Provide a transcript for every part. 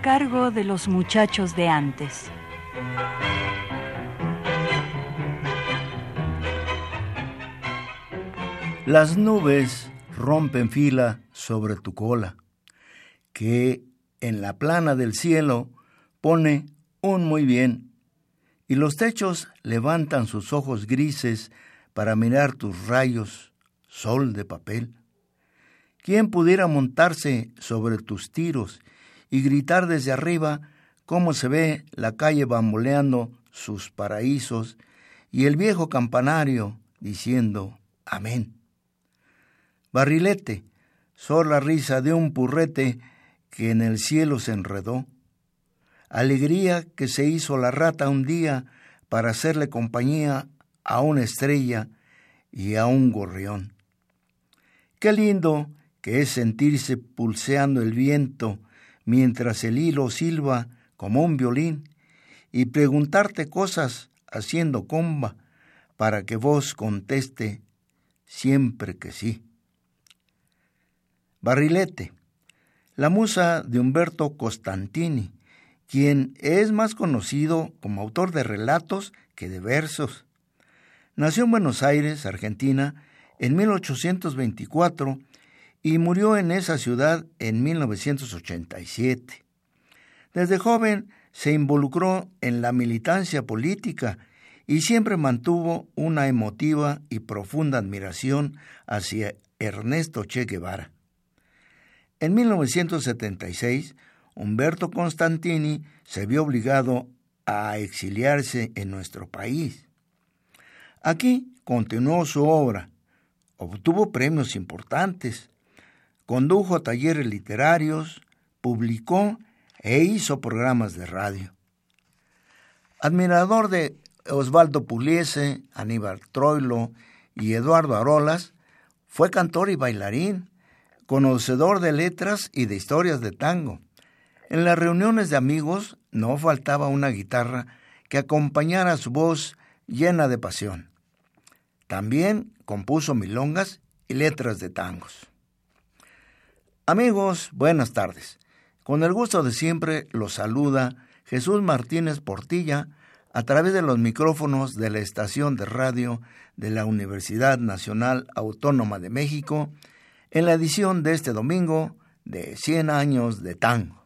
Cargo de los muchachos de antes. Las nubes rompen fila sobre tu cola, que en la plana del cielo pone un muy bien, y los techos levantan sus ojos grises para mirar tus rayos, sol de papel. ¿Quién pudiera montarse sobre tus tiros y gritar desde arriba cómo se ve la calle bamboleando sus paraísos y el viejo campanario diciendo amén. Barrilete, la risa de un purrete que en el cielo se enredó. Alegría que se hizo la rata un día para hacerle compañía a una estrella y a un gorrión. Qué lindo que es sentirse pulseando el viento mientras el hilo silba como un violín y preguntarte cosas haciendo comba para que vos conteste siempre que sí. Barrilete, la musa de Humberto Costantini, quien es más conocido como autor de relatos que de versos. Nació en Buenos Aires, Argentina, en 1824 y murió en esa ciudad en 1987. Desde joven se involucró en la militancia política y siempre mantuvo una emotiva y profunda admiración hacia Ernesto Che Guevara. En 1976, Humberto Constantini se vio obligado a exiliarse en nuestro país. Aquí continuó su obra, obtuvo premios importantes, condujo talleres literarios, publicó e hizo programas de radio. Admirador de Osvaldo Puliese, Aníbal Troilo y Eduardo Arolas, fue cantor y bailarín, conocedor de letras y de historias de tango. En las reuniones de amigos no faltaba una guitarra que acompañara su voz llena de pasión. También compuso milongas y letras de tangos. Amigos, buenas tardes. Con el gusto de siempre los saluda Jesús Martínez Portilla a través de los micrófonos de la estación de radio de la Universidad Nacional Autónoma de México en la edición de este domingo de 100 años de tango.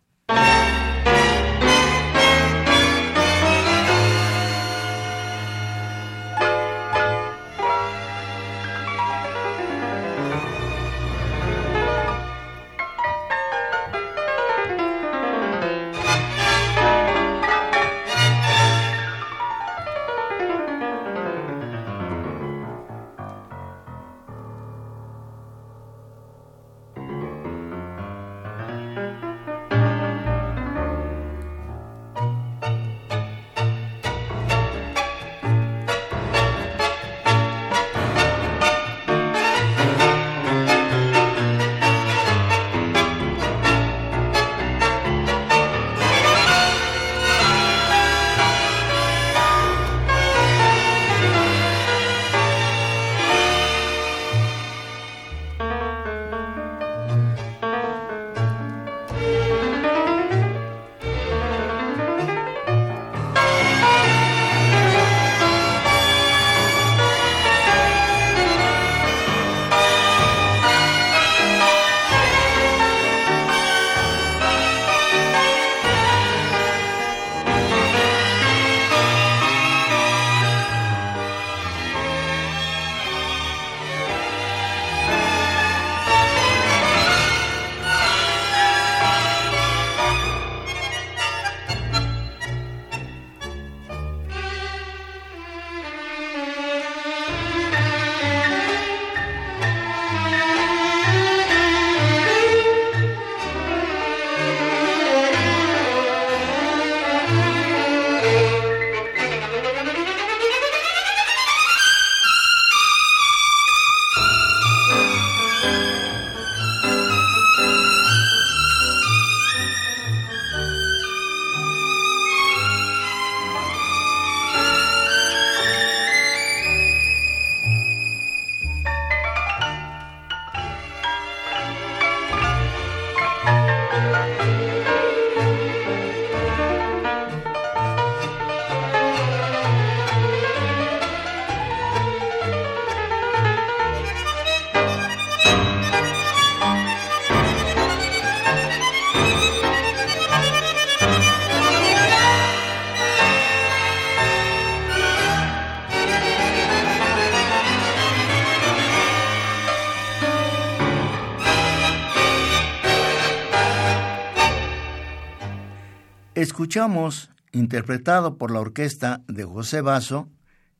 Escuchamos, interpretado por la orquesta de José Basso,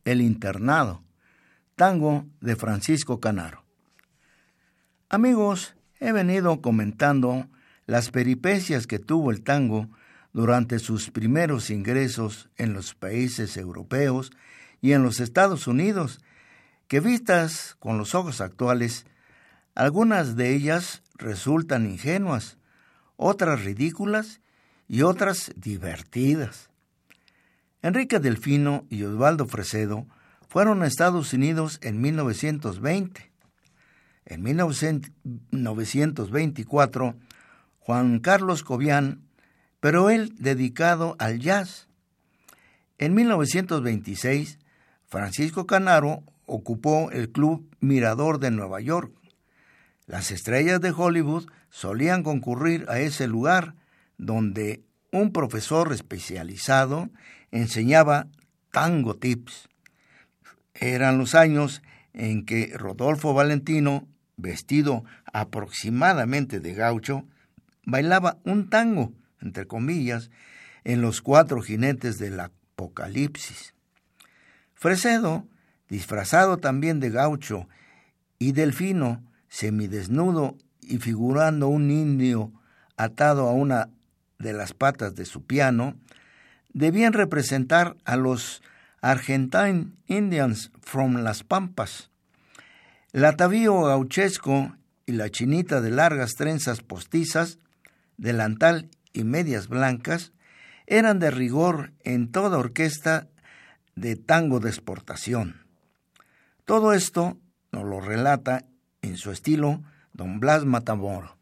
El Internado, tango de Francisco Canaro. Amigos, he venido comentando las peripecias que tuvo el tango durante sus primeros ingresos en los países europeos y en los Estados Unidos, que vistas con los ojos actuales, algunas de ellas resultan ingenuas, otras ridículas y otras divertidas. Enrique Delfino y Osvaldo Fresedo fueron a Estados Unidos en 1920. En 1924, Juan Carlos Cobian, pero él dedicado al jazz. En 1926, Francisco Canaro ocupó el Club Mirador de Nueva York. Las estrellas de Hollywood solían concurrir a ese lugar donde un profesor especializado enseñaba tango tips. Eran los años en que Rodolfo Valentino, vestido aproximadamente de gaucho, bailaba un tango, entre comillas, en los cuatro jinetes del Apocalipsis. Fresedo, disfrazado también de gaucho, y Delfino, semidesnudo y figurando un indio atado a una de las patas de su piano, debían representar a los Argentine Indians from Las Pampas. El atavío gauchesco y la chinita de largas trenzas postizas, delantal y medias blancas eran de rigor en toda orquesta de tango de exportación. Todo esto nos lo relata en su estilo don Blas Matamoro.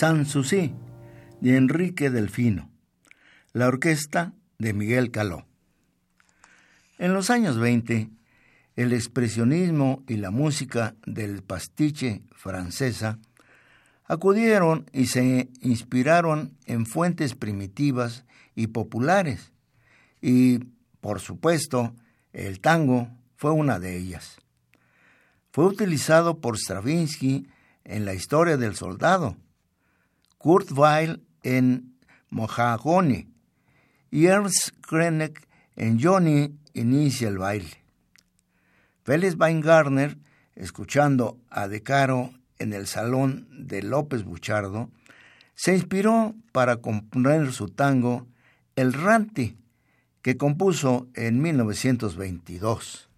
Sanssouci de Enrique Delfino, la orquesta de Miguel Caló. En los años 20, el expresionismo y la música del pastiche francesa acudieron y se inspiraron en fuentes primitivas y populares, y, por supuesto, el tango fue una de ellas. Fue utilizado por Stravinsky en la historia del soldado, Kurt Weill en Mojagoni y Ernst Krenek en Johnny inicia el baile. Félix Weingartner, escuchando a De Caro en el salón de López Buchardo, se inspiró para componer su tango El Ranti, que compuso en 1922.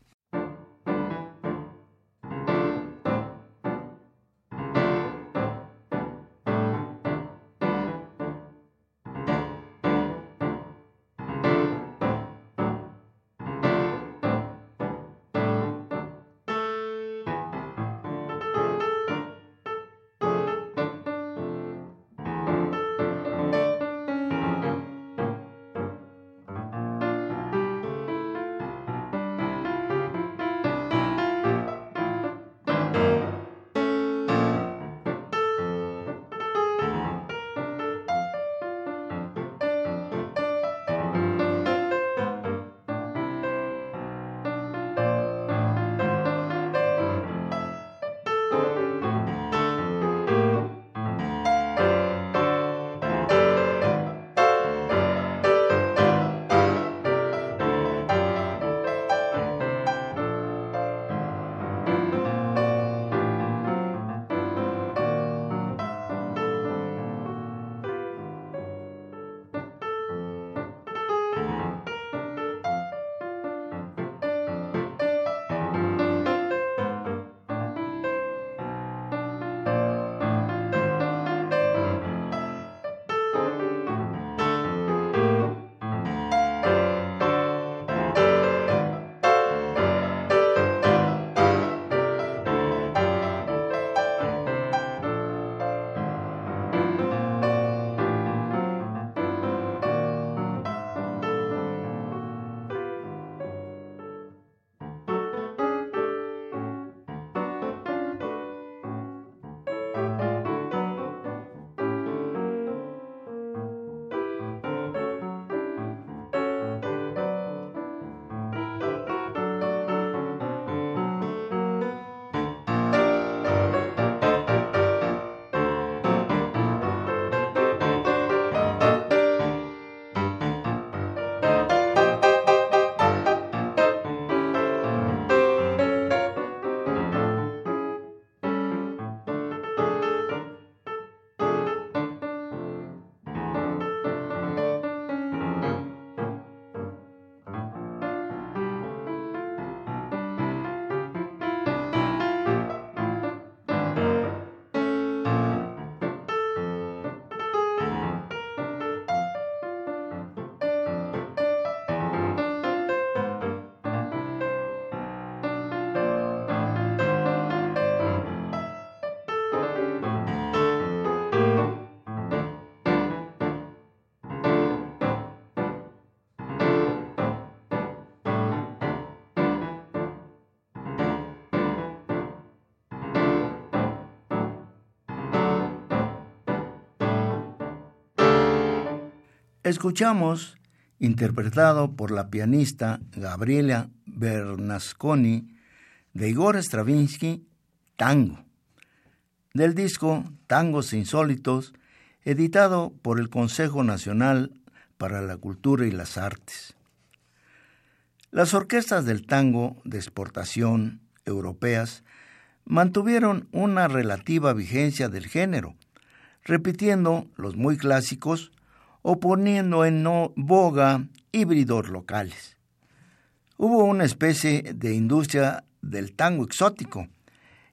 Escuchamos, interpretado por la pianista Gabriela Bernasconi, de Igor Stravinsky, Tango, del disco Tangos Insólitos, editado por el Consejo Nacional para la Cultura y las Artes. Las orquestas del tango de exportación europeas mantuvieron una relativa vigencia del género, repitiendo los muy clásicos o poniendo en boga híbridos locales. Hubo una especie de industria del tango exótico,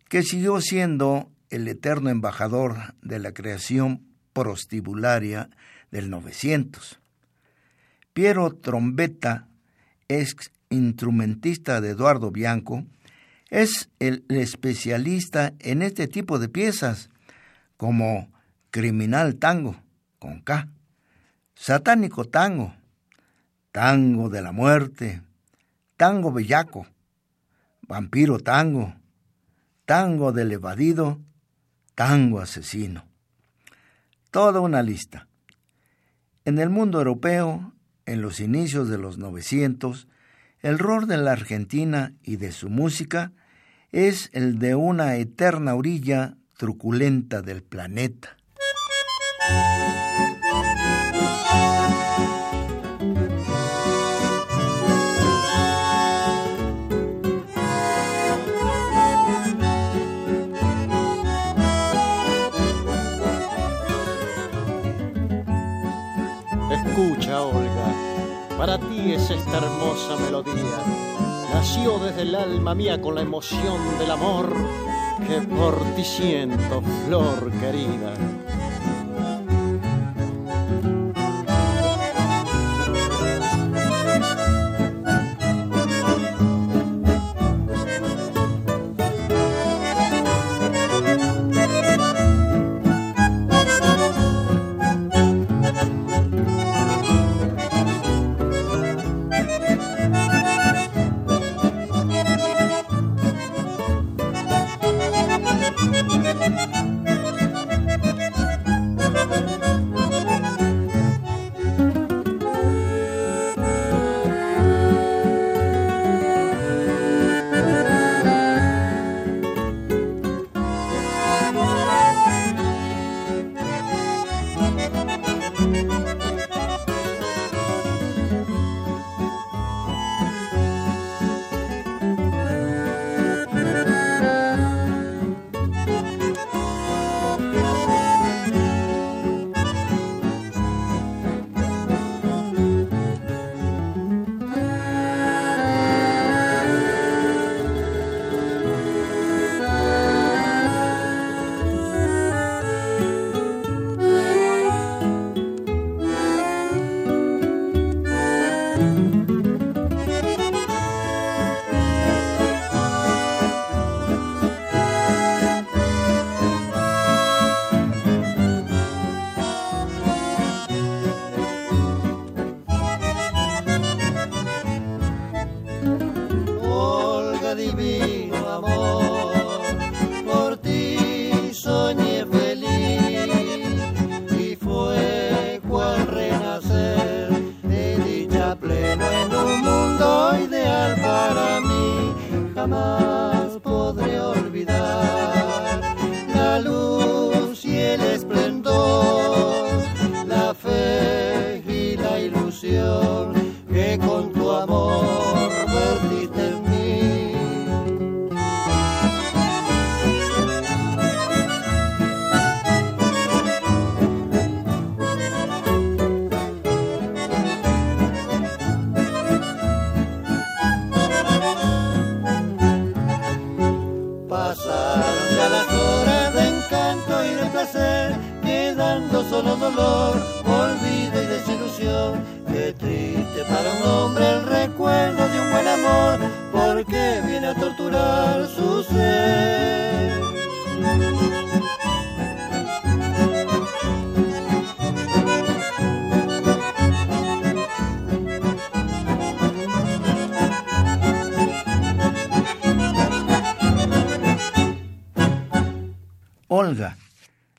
que siguió siendo el eterno embajador de la creación prostibularia del 900. Piero Trombetta, ex instrumentista de Eduardo Bianco, es el especialista en este tipo de piezas, como criminal tango, con K, satánico tango, tango de la muerte, tango bellaco, vampiro tango, tango del evadido, tango asesino. Toda una lista. En el mundo europeo, en los inicios de los 900, el rol de la Argentina y de su música es el de una eterna orilla truculenta del planeta. Para ti es esta hermosa melodía. Nació desde el alma mía con la emoción del amor que por ti siento, flor querida.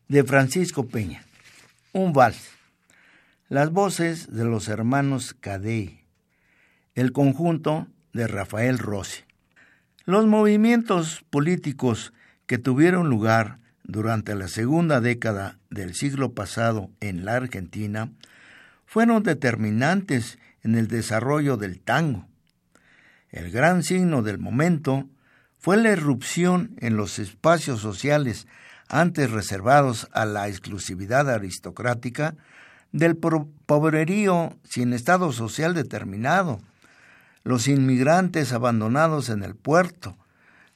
De Francisco Peña. Un vals. Las voces de los hermanos Cadey. El conjunto de Rafael Rossi. Los movimientos políticos que tuvieron lugar durante la segunda década del siglo pasado en la Argentina fueron determinantes en el desarrollo del tango. El gran signo del momento fue la irrupción en los espacios sociales antes reservados a la exclusividad aristocrática, del pobrerío sin estado social determinado, los inmigrantes abandonados en el puerto,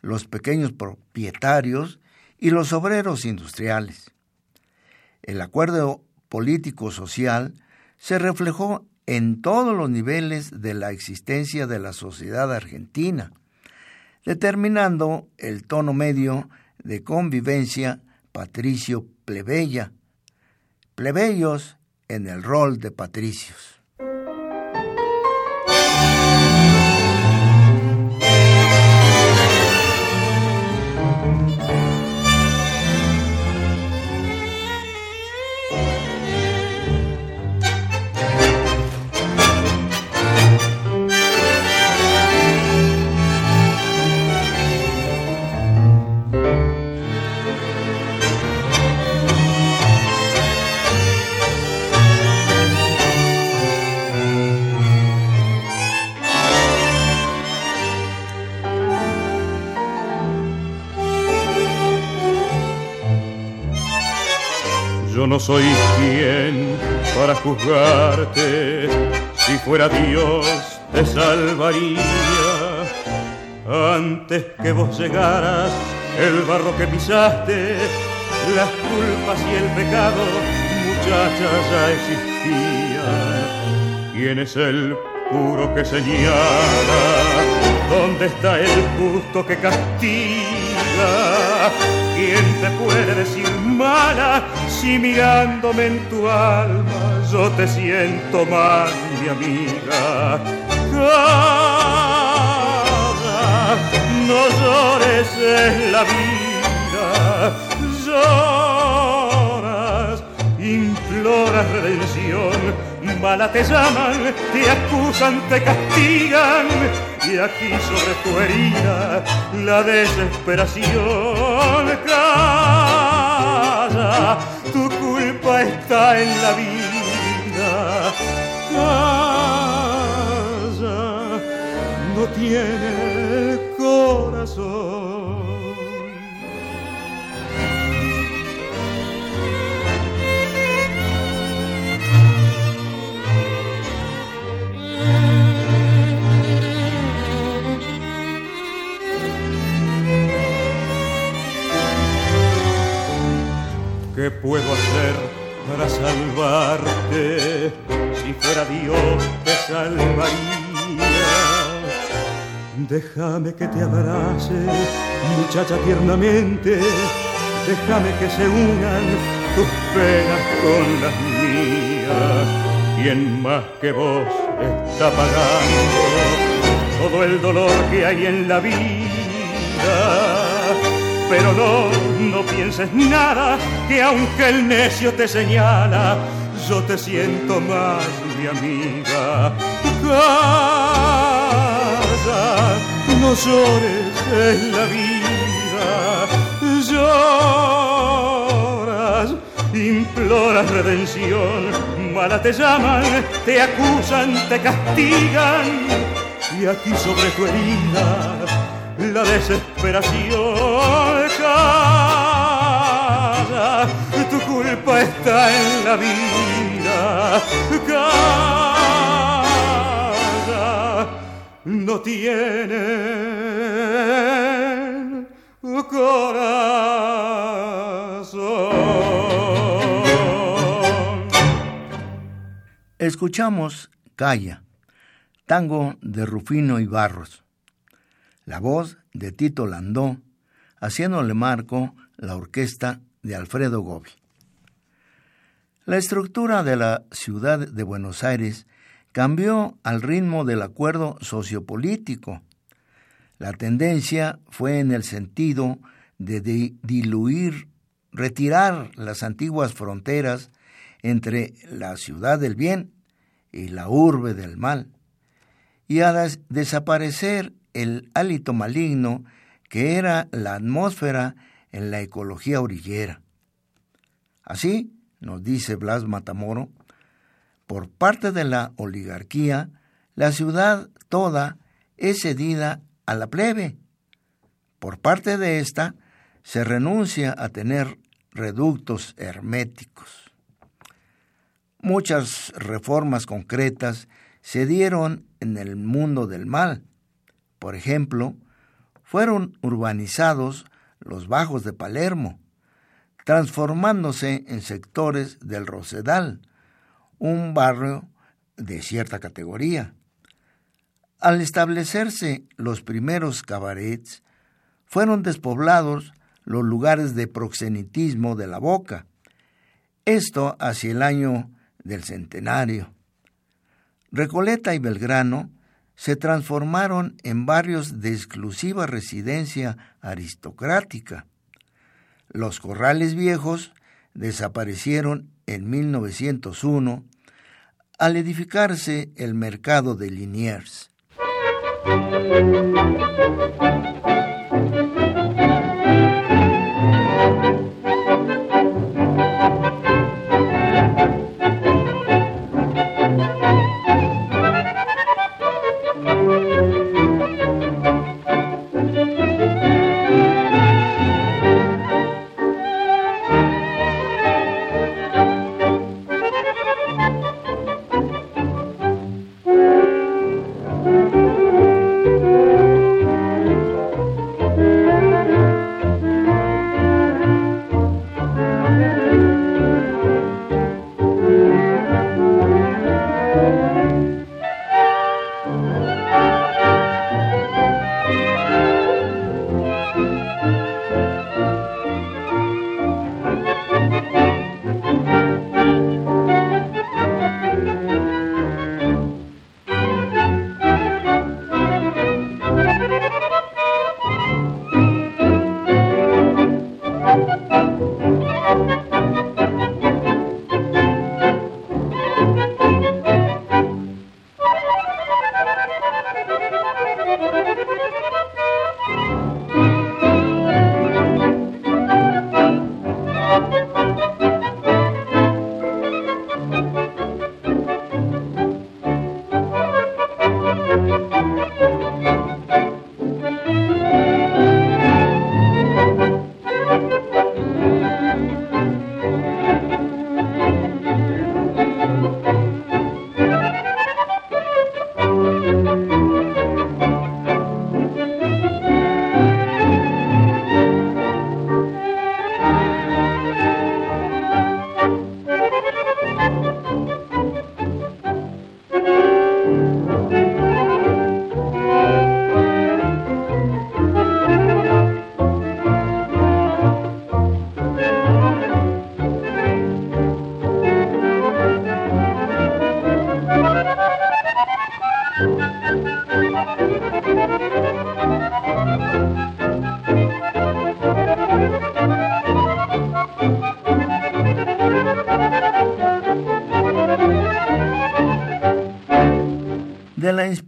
los pequeños propietarios y los obreros industriales. El acuerdo político-social se reflejó en todos los niveles de la existencia de la sociedad argentina, determinando el tono medio de convivencia Patricio Plebeya, plebeyos en el rol de patricios. No soy quien para juzgarte. Si fuera Dios te salvaría. Antes que vos llegaras, el barro que pisaste, las culpas y el pecado, muchacha, ya existían. ¿Quién es el puro que señala? ¿Dónde está el justo que castiga? ¿Quién te puede decir mala si mirándome en tu alma yo te siento más, mi amiga? Calla, no llores en la vida, lloras, imploras redención mala te llaman, te acusan, te castigan y aquí sobre tu herida la desesperación tu culpa está en la vida, calla, no tiene corazón. ¿Qué puedo hacer para salvarte? Si fuera Dios te salvaría. Déjame que te abrace, muchacha tiernamente. Déjame que se unan tus penas con las mías. ¿Quién más que vos está pagando todo el dolor que hay en la vida? Pero no, no pienses nada, que aunque el necio te señala, yo te siento más, mi amiga. Calla, no llores en la vida, lloras, imploras redención, mala te llaman, te acusan, te castigan, y aquí sobre tu herida la desesperación calla, tu culpa está en la vida, calla, no tiene corazón. Escuchamos Calla, tango de Rufino y Barros la voz de Tito Landó, haciéndole marco la orquesta de Alfredo Gobi. La estructura de la ciudad de Buenos Aires cambió al ritmo del acuerdo sociopolítico. La tendencia fue en el sentido de diluir, retirar las antiguas fronteras entre la ciudad del bien y la urbe del mal, y a desaparecer el hálito maligno que era la atmósfera en la ecología orillera. Así, nos dice Blas Matamoro, por parte de la oligarquía, la ciudad toda es cedida a la plebe. Por parte de ésta, se renuncia a tener reductos herméticos. Muchas reformas concretas se dieron en el mundo del mal, por ejemplo, fueron urbanizados los bajos de Palermo, transformándose en sectores del Rosedal, un barrio de cierta categoría. Al establecerse los primeros cabarets, fueron despoblados los lugares de proxenitismo de la boca, Esto hacia el año del centenario. Recoleta y Belgrano se transformaron en barrios de exclusiva residencia aristocrática. Los corrales viejos desaparecieron en 1901 al edificarse el mercado de Liniers.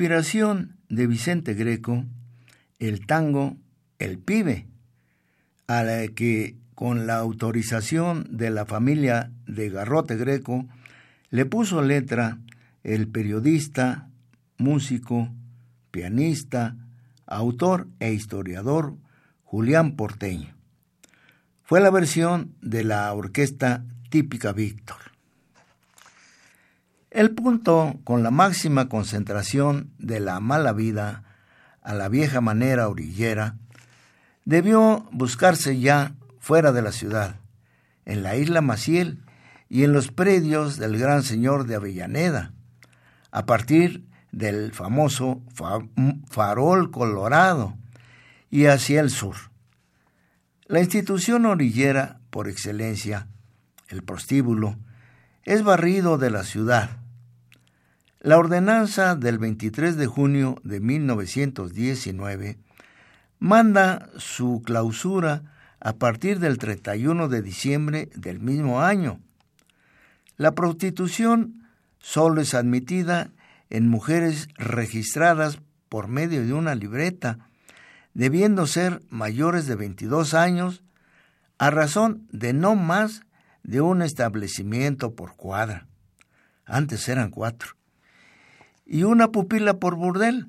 Inspiración de Vicente Greco, el tango El Pibe, a la que con la autorización de la familia de Garrote Greco le puso letra el periodista, músico, pianista, autor e historiador Julián Porteño. Fue la versión de la orquesta típica Víctor. El punto con la máxima concentración de la mala vida a la vieja manera orillera debió buscarse ya fuera de la ciudad, en la isla Maciel y en los predios del gran señor de Avellaneda, a partir del famoso farol colorado y hacia el sur. La institución orillera por excelencia, el prostíbulo, es barrido de la ciudad, la ordenanza del 23 de junio de 1919 manda su clausura a partir del 31 de diciembre del mismo año. La prostitución solo es admitida en mujeres registradas por medio de una libreta, debiendo ser mayores de 22 años, a razón de no más de un establecimiento por cuadra. Antes eran cuatro y una pupila por burdel,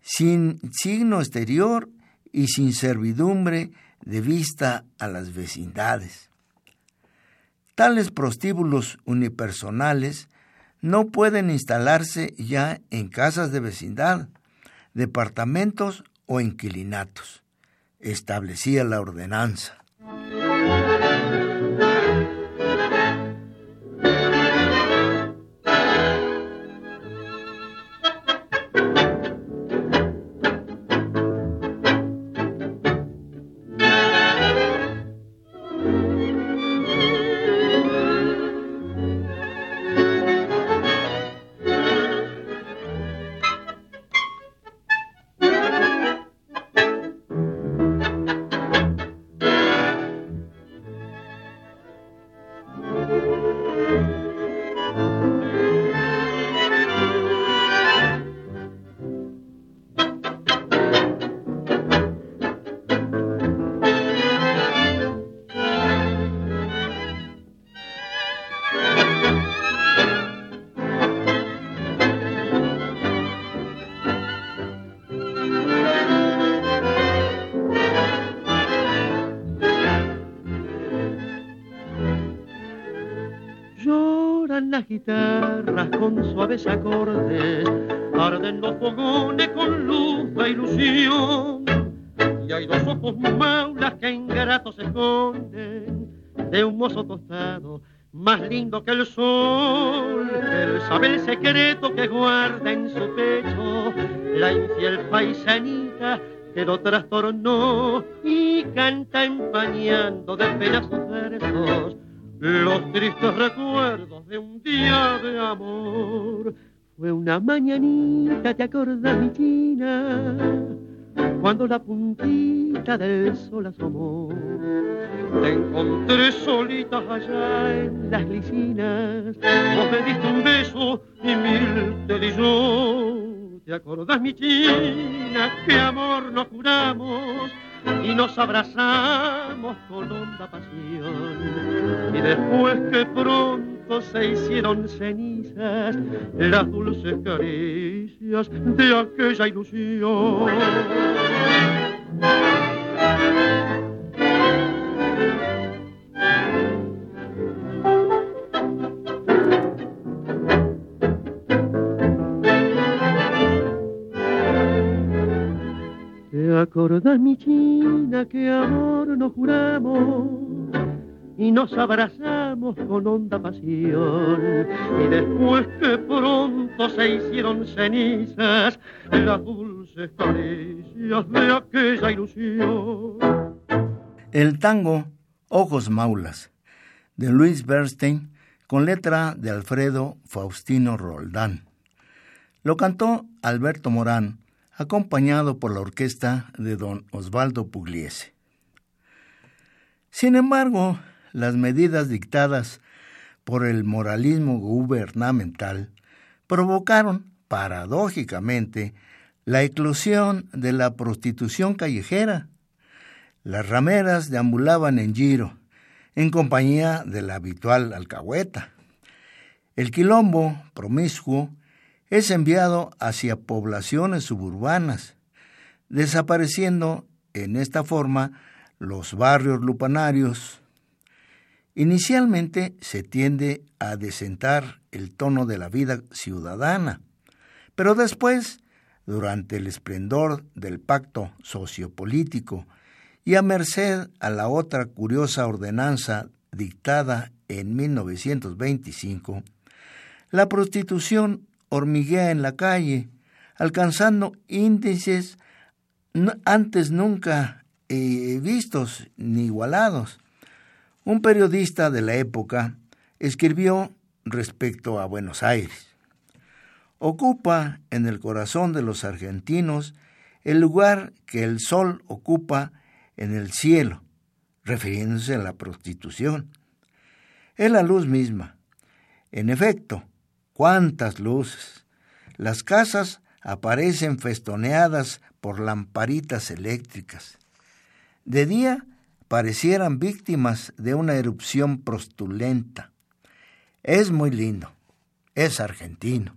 sin signo exterior y sin servidumbre de vista a las vecindades. Tales prostíbulos unipersonales no pueden instalarse ya en casas de vecindad, departamentos o inquilinatos, establecía la ordenanza. Guitarras con suaves acordes, arden los fogones con luz e ilusión. Y hay dos ojos maulas que ingratos se esconden de un mozo tostado, más lindo que el sol. Él sabe el secreto que guarda en su pecho la infiel paisanita que lo trastornó y canta empañando de penas sus versos los tristes recuerdos de un día de amor. Fue una mañanita, ¿te acordás, mi china? Cuando la puntita del sol asomó, te encontré solita allá en las licinas. Vos me diste un beso y mil te di yo. ¿Te acordás, mi china, qué amor nos juramos? Y nos abrazamos con honda pasión. Y después que pronto se hicieron cenizas las dulces caricias de aquella ilusión. Acordás, mi china, que amor nos juramos y nos abrazamos con honda pasión. Y después que pronto se hicieron cenizas las dulces caricias de aquella ilusión. El tango Ojos Maulas, de Luis Bernstein, con letra de Alfredo Faustino Roldán. Lo cantó Alberto Morán acompañado por la orquesta de don Osvaldo Pugliese. Sin embargo, las medidas dictadas por el moralismo gubernamental provocaron, paradójicamente, la eclosión de la prostitución callejera. Las rameras deambulaban en giro, en compañía de la habitual alcahueta. El quilombo promiscuo es enviado hacia poblaciones suburbanas, desapareciendo en esta forma los barrios lupanarios. Inicialmente se tiende a desentar el tono de la vida ciudadana, pero después, durante el esplendor del pacto sociopolítico y a merced a la otra curiosa ordenanza dictada en 1925, la prostitución hormiguea en la calle, alcanzando índices antes nunca eh, vistos ni igualados. Un periodista de la época escribió respecto a Buenos Aires. Ocupa en el corazón de los argentinos el lugar que el sol ocupa en el cielo, refiriéndose a la prostitución. Es la luz misma. En efecto, cuántas luces. Las casas aparecen festoneadas por lamparitas eléctricas. De día parecieran víctimas de una erupción prostulenta. Es muy lindo. Es argentino.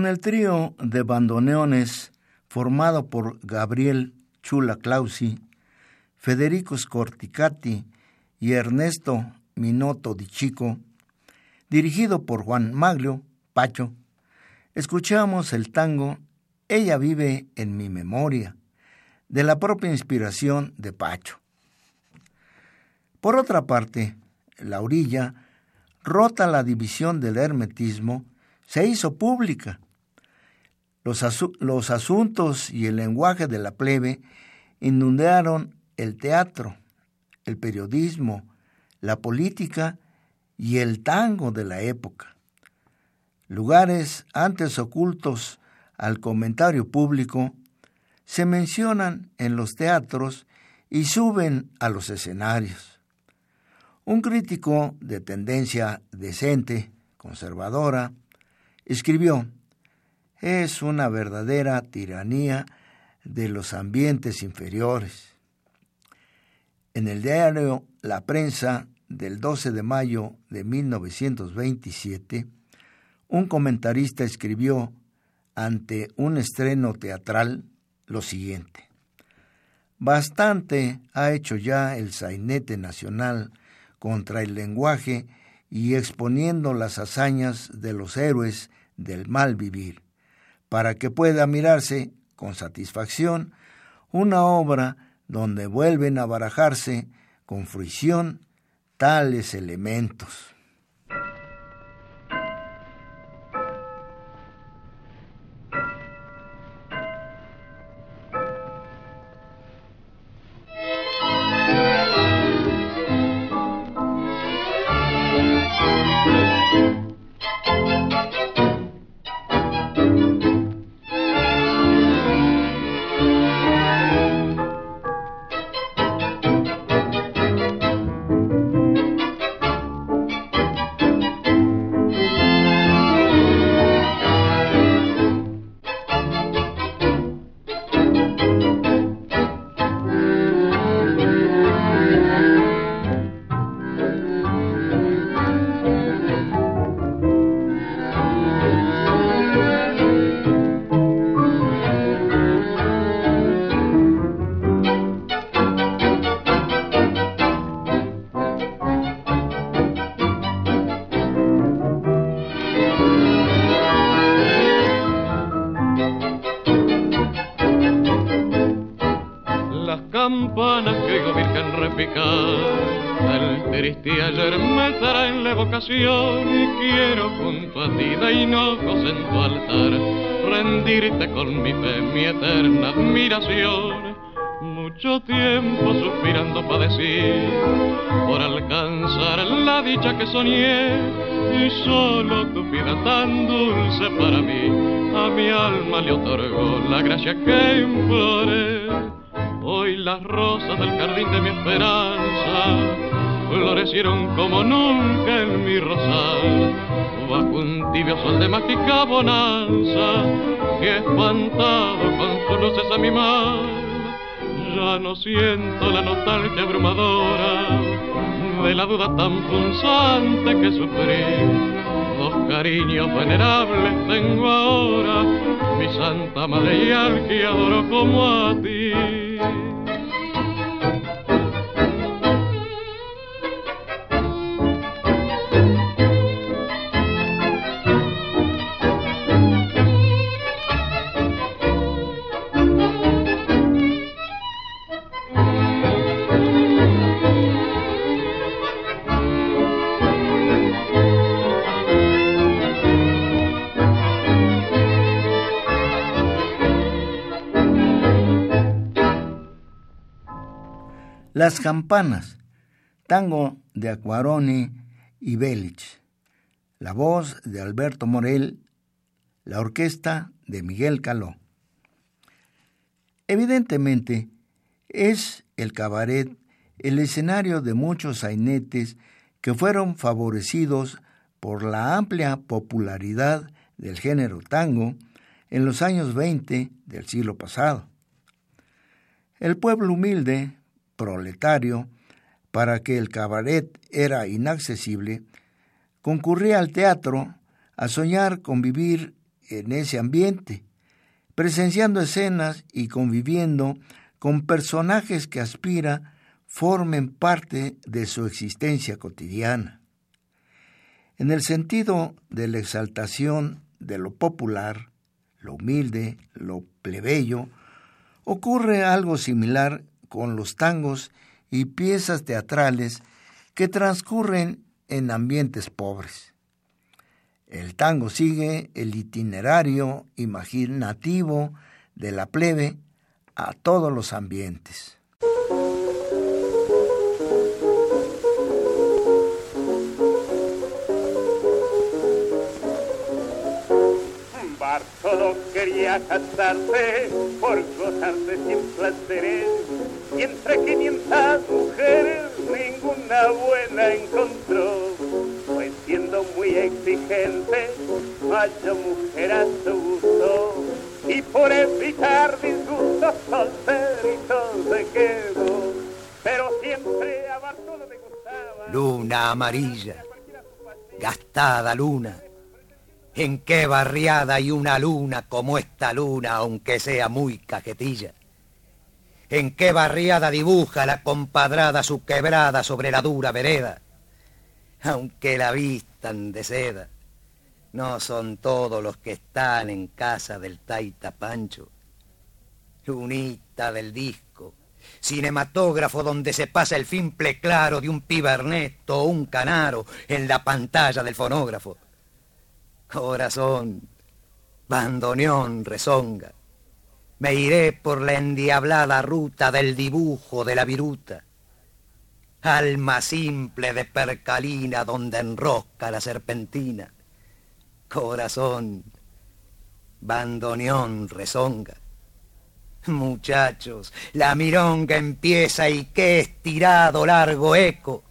Con el trío de bandoneones formado por Gabriel Chula Clausi, Federico Scorticati y Ernesto Minotto di Chico, dirigido por Juan Maglio Pacho, escuchamos el tango Ella vive en mi memoria, de la propia inspiración de Pacho. Por otra parte, la orilla, rota la división del hermetismo, se hizo pública. Los, asuntos y el lenguaje de la plebe inundaron el teatro, el periodismo, la política y el tango de la época. Lugares antes ocultos al comentario público se mencionan en los teatros y suben a los escenarios. Un crítico de tendencia decente, conservadora, escribió, es una verdadera tiranía de los ambientes inferiores. En el diario La Prensa del 12 de mayo de 1927, un comentarista escribió ante un estreno teatral lo siguiente. Bastante ha hecho ya el sainete nacional contra el lenguaje y exponiendo las hazañas de los héroes del mal vivir, para que pueda mirarse con satisfacción una obra donde vuelven a barajarse con fruición tales elementos. Altar rendirte con mi fe, mi eterna admiración. Mucho tiempo suspirando padecí por alcanzar la dicha que soñé y solo tu vida tan dulce para mí a mi alma le otorgó la gracia que imploré. Hoy las rosas del jardín de mi esperanza florecieron como nunca en mi rosal, bajo un tibio sol de mágica bonanza, que espantado con sus luces a mi mal, ya no siento la nostalgia abrumadora de la duda tan punzante que sufrí. Dos cariños venerables tengo ahora, mi santa madre y al que adoro como a ti. Las campanas, tango de Aquaroni y Belich, la voz de Alberto Morel, la orquesta de Miguel Caló. Evidentemente, es el cabaret el escenario de muchos sainetes que fueron favorecidos por la amplia popularidad del género tango en los años 20 del siglo pasado. El pueblo humilde proletario, para que el cabaret era inaccesible, concurría al teatro a soñar con vivir en ese ambiente, presenciando escenas y conviviendo con personajes que aspira formen parte de su existencia cotidiana. En el sentido de la exaltación de lo popular, lo humilde, lo plebeyo, ocurre algo similar con los tangos y piezas teatrales que transcurren en ambientes pobres. El tango sigue el itinerario imaginativo de la plebe a todos los ambientes. Bartolo quería casarse por gozarse sin placeres y entre 500 mujeres ninguna buena encontró. Pues siendo muy exigente, haya mujer a su gusto y por evitar disgustos solterito se quedó. Pero siempre a Bartolo le gustaba. Luna amarilla, gastada luna. ¿En qué barriada hay una luna como esta luna, aunque sea muy cajetilla? ¿En qué barriada dibuja la compadrada su quebrada sobre la dura vereda? Aunque la vistan de seda, no son todos los que están en casa del Taita Pancho. Lunita del disco, cinematógrafo donde se pasa el fimple claro de un piberneto o un canaro en la pantalla del fonógrafo. Corazón, bandoneón rezonga. Me iré por la endiablada ruta del dibujo de la viruta. Alma simple de percalina donde enrosca la serpentina. Corazón, bandoneón rezonga. Muchachos, la mironga empieza y qué estirado largo eco.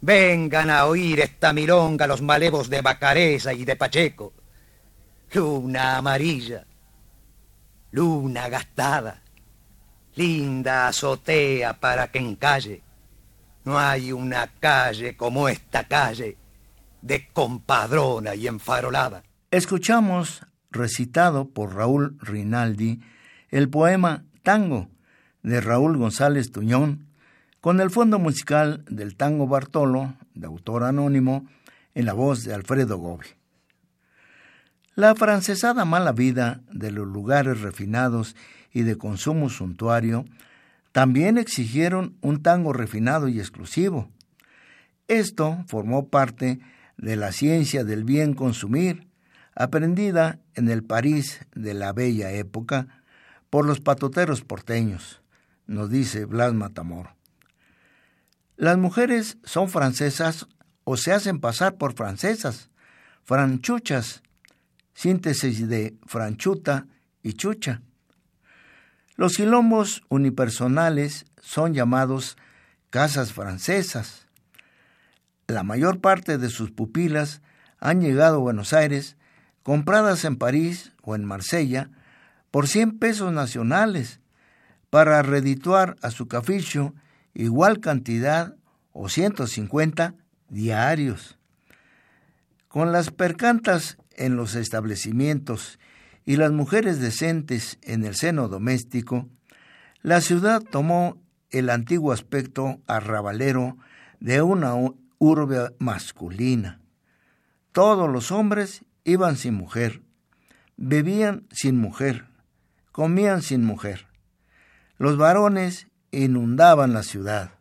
Vengan a oír esta milonga los malevos de Bacareza y de Pacheco. Luna amarilla, luna gastada, linda azotea para que encalle. No hay una calle como esta calle, de compadrona y enfarolada. Escuchamos, recitado por Raúl Rinaldi, el poema Tango de Raúl González Tuñón, con el fondo musical del Tango Bartolo, de autor anónimo, en la voz de Alfredo Gobi. La francesada mala vida de los lugares refinados y de consumo suntuario también exigieron un tango refinado y exclusivo. Esto formó parte de la ciencia del bien consumir, aprendida en el París de la bella época por los patoteros porteños, nos dice Blas Matamor. Las mujeres son francesas o se hacen pasar por francesas, franchuchas, síntesis de franchuta y chucha. Los quilombos unipersonales son llamados casas francesas. La mayor parte de sus pupilas han llegado a Buenos Aires compradas en París o en Marsella por 100 pesos nacionales para redituar a su caficho igual cantidad o 150 diarios. Con las percantas en los establecimientos y las mujeres decentes en el seno doméstico, la ciudad tomó el antiguo aspecto arrabalero de una urbe masculina. Todos los hombres iban sin mujer, bebían sin mujer, comían sin mujer. Los varones inundaban la ciudad.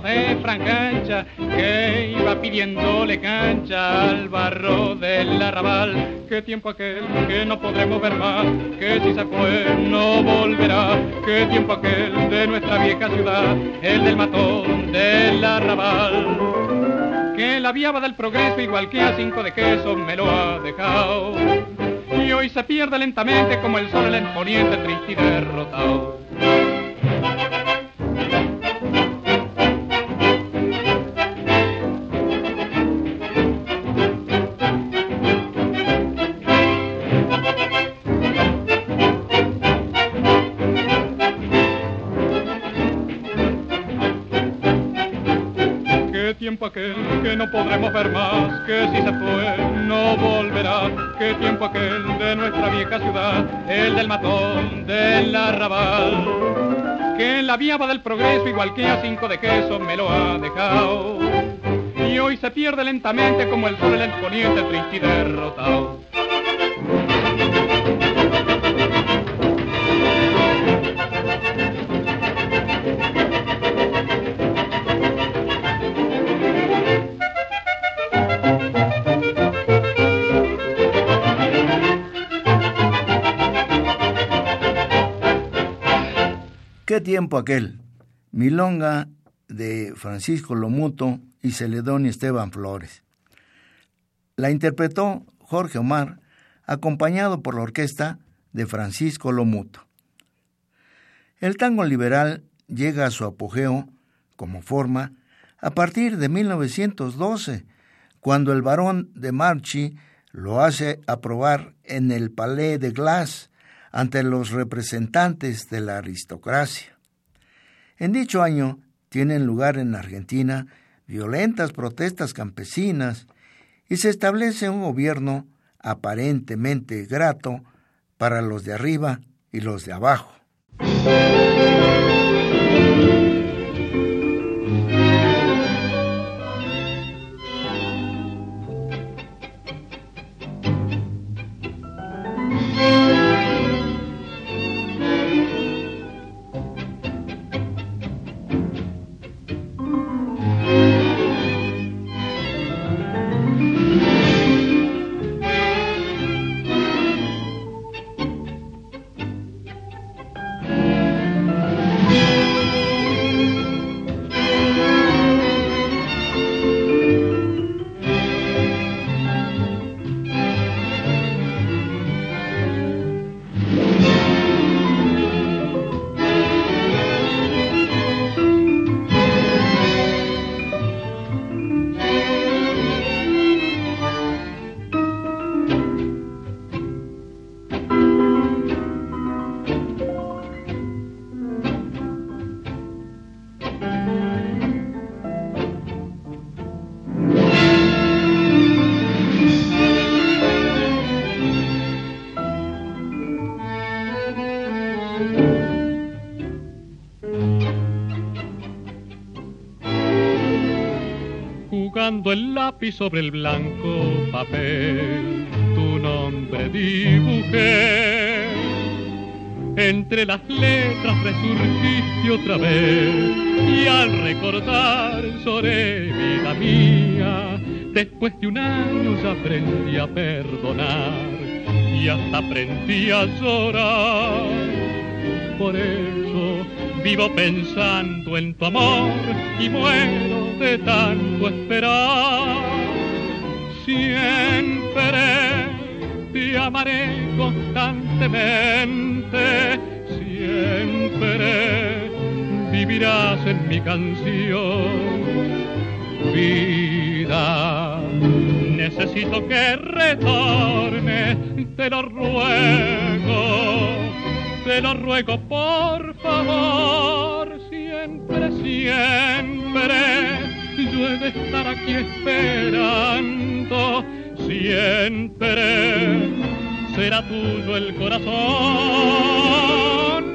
De francancha, que iba pidiéndole cancha al barro del arrabal, qué tiempo aquel que no podremos ver más, que si se fue no volverá, qué tiempo aquel de nuestra vieja ciudad, el del matón del arrabal que la viaba del progreso igual que a cinco de queso me lo ha dejado. Y hoy se pierde lentamente como el sol en el poniente triste y derrotado. Podremos ver más, que si se fue no volverá, qué tiempo aquel de nuestra vieja ciudad, el del matón del arrabal, que la viaba del progreso igual que a cinco de queso me lo ha dejado, y hoy se pierde lentamente como el sol en el poniente triste y derrotado. ¿Qué tiempo aquel? Milonga de Francisco Lomuto y Celedonio Esteban Flores. La interpretó Jorge Omar, acompañado por la orquesta de Francisco Lomuto. El tango liberal llega a su apogeo como forma a partir de 1912, cuando el barón de Marchi lo hace aprobar en el Palais de Glace ante los representantes de la aristocracia. En dicho año tienen lugar en Argentina violentas protestas campesinas y se establece un gobierno aparentemente grato para los de arriba y los de abajo. Sobre el blanco papel, tu nombre dibujé. Entre las letras resurgiste otra vez y al recordar sobre vida mía, después de un año ya aprendí a perdonar y hasta aprendí a llorar. Por eso vivo pensando en tu amor y muero de tanto esperar. Siempre te amaré constantemente, siempre vivirás en mi canción. Vida, necesito que retorne, te lo ruego, te lo ruego por favor, siempre, siempre yo he de estar aquí esperando siempre. Será tuyo el corazón,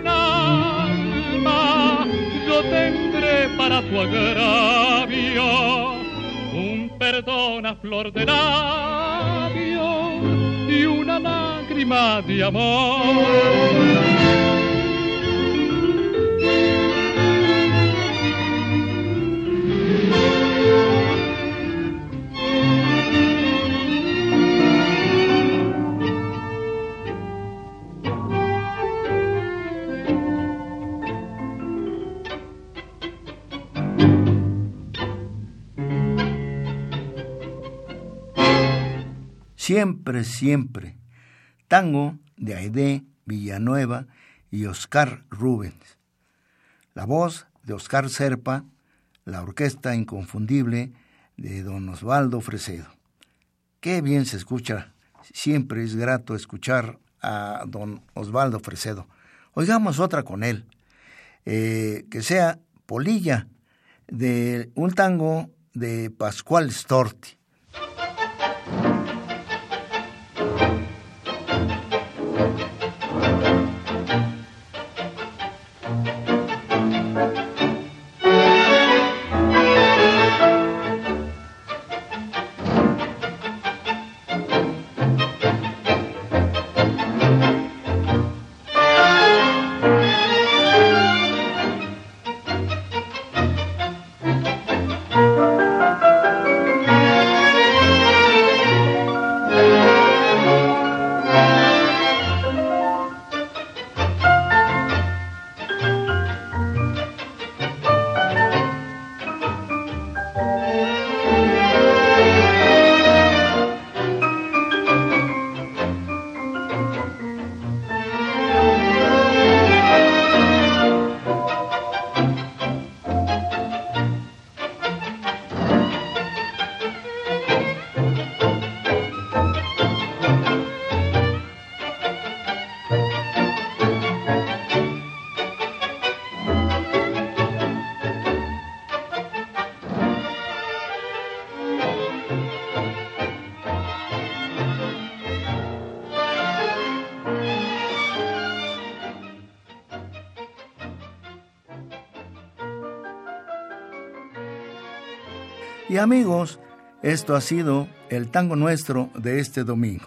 alma, yo tendré para tu agravio un perdón a flor de labio amor. Siempre, siempre. Tango de Aide Villanueva y Oscar Rubens. La voz de Oscar Serpa, la orquesta inconfundible de don Osvaldo Fresedo. Qué bien se escucha, siempre es grato escuchar a don Osvaldo Fresedo. Oigamos otra con él, eh, que sea Polilla, de un tango de Pascual Storti. Amigos, esto ha sido el tango nuestro de este domingo.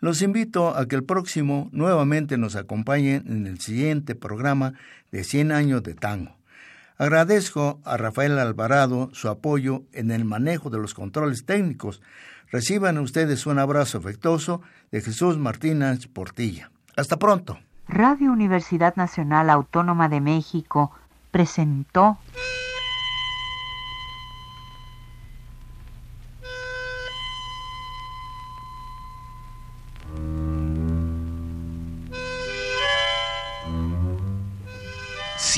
Los invito a que el próximo nuevamente nos acompañen en el siguiente programa de 100 años de tango. Agradezco a Rafael Alvarado su apoyo en el manejo de los controles técnicos. Reciban ustedes un abrazo afectuoso de Jesús Martínez Portilla. Hasta pronto. Radio Universidad Nacional Autónoma de México presentó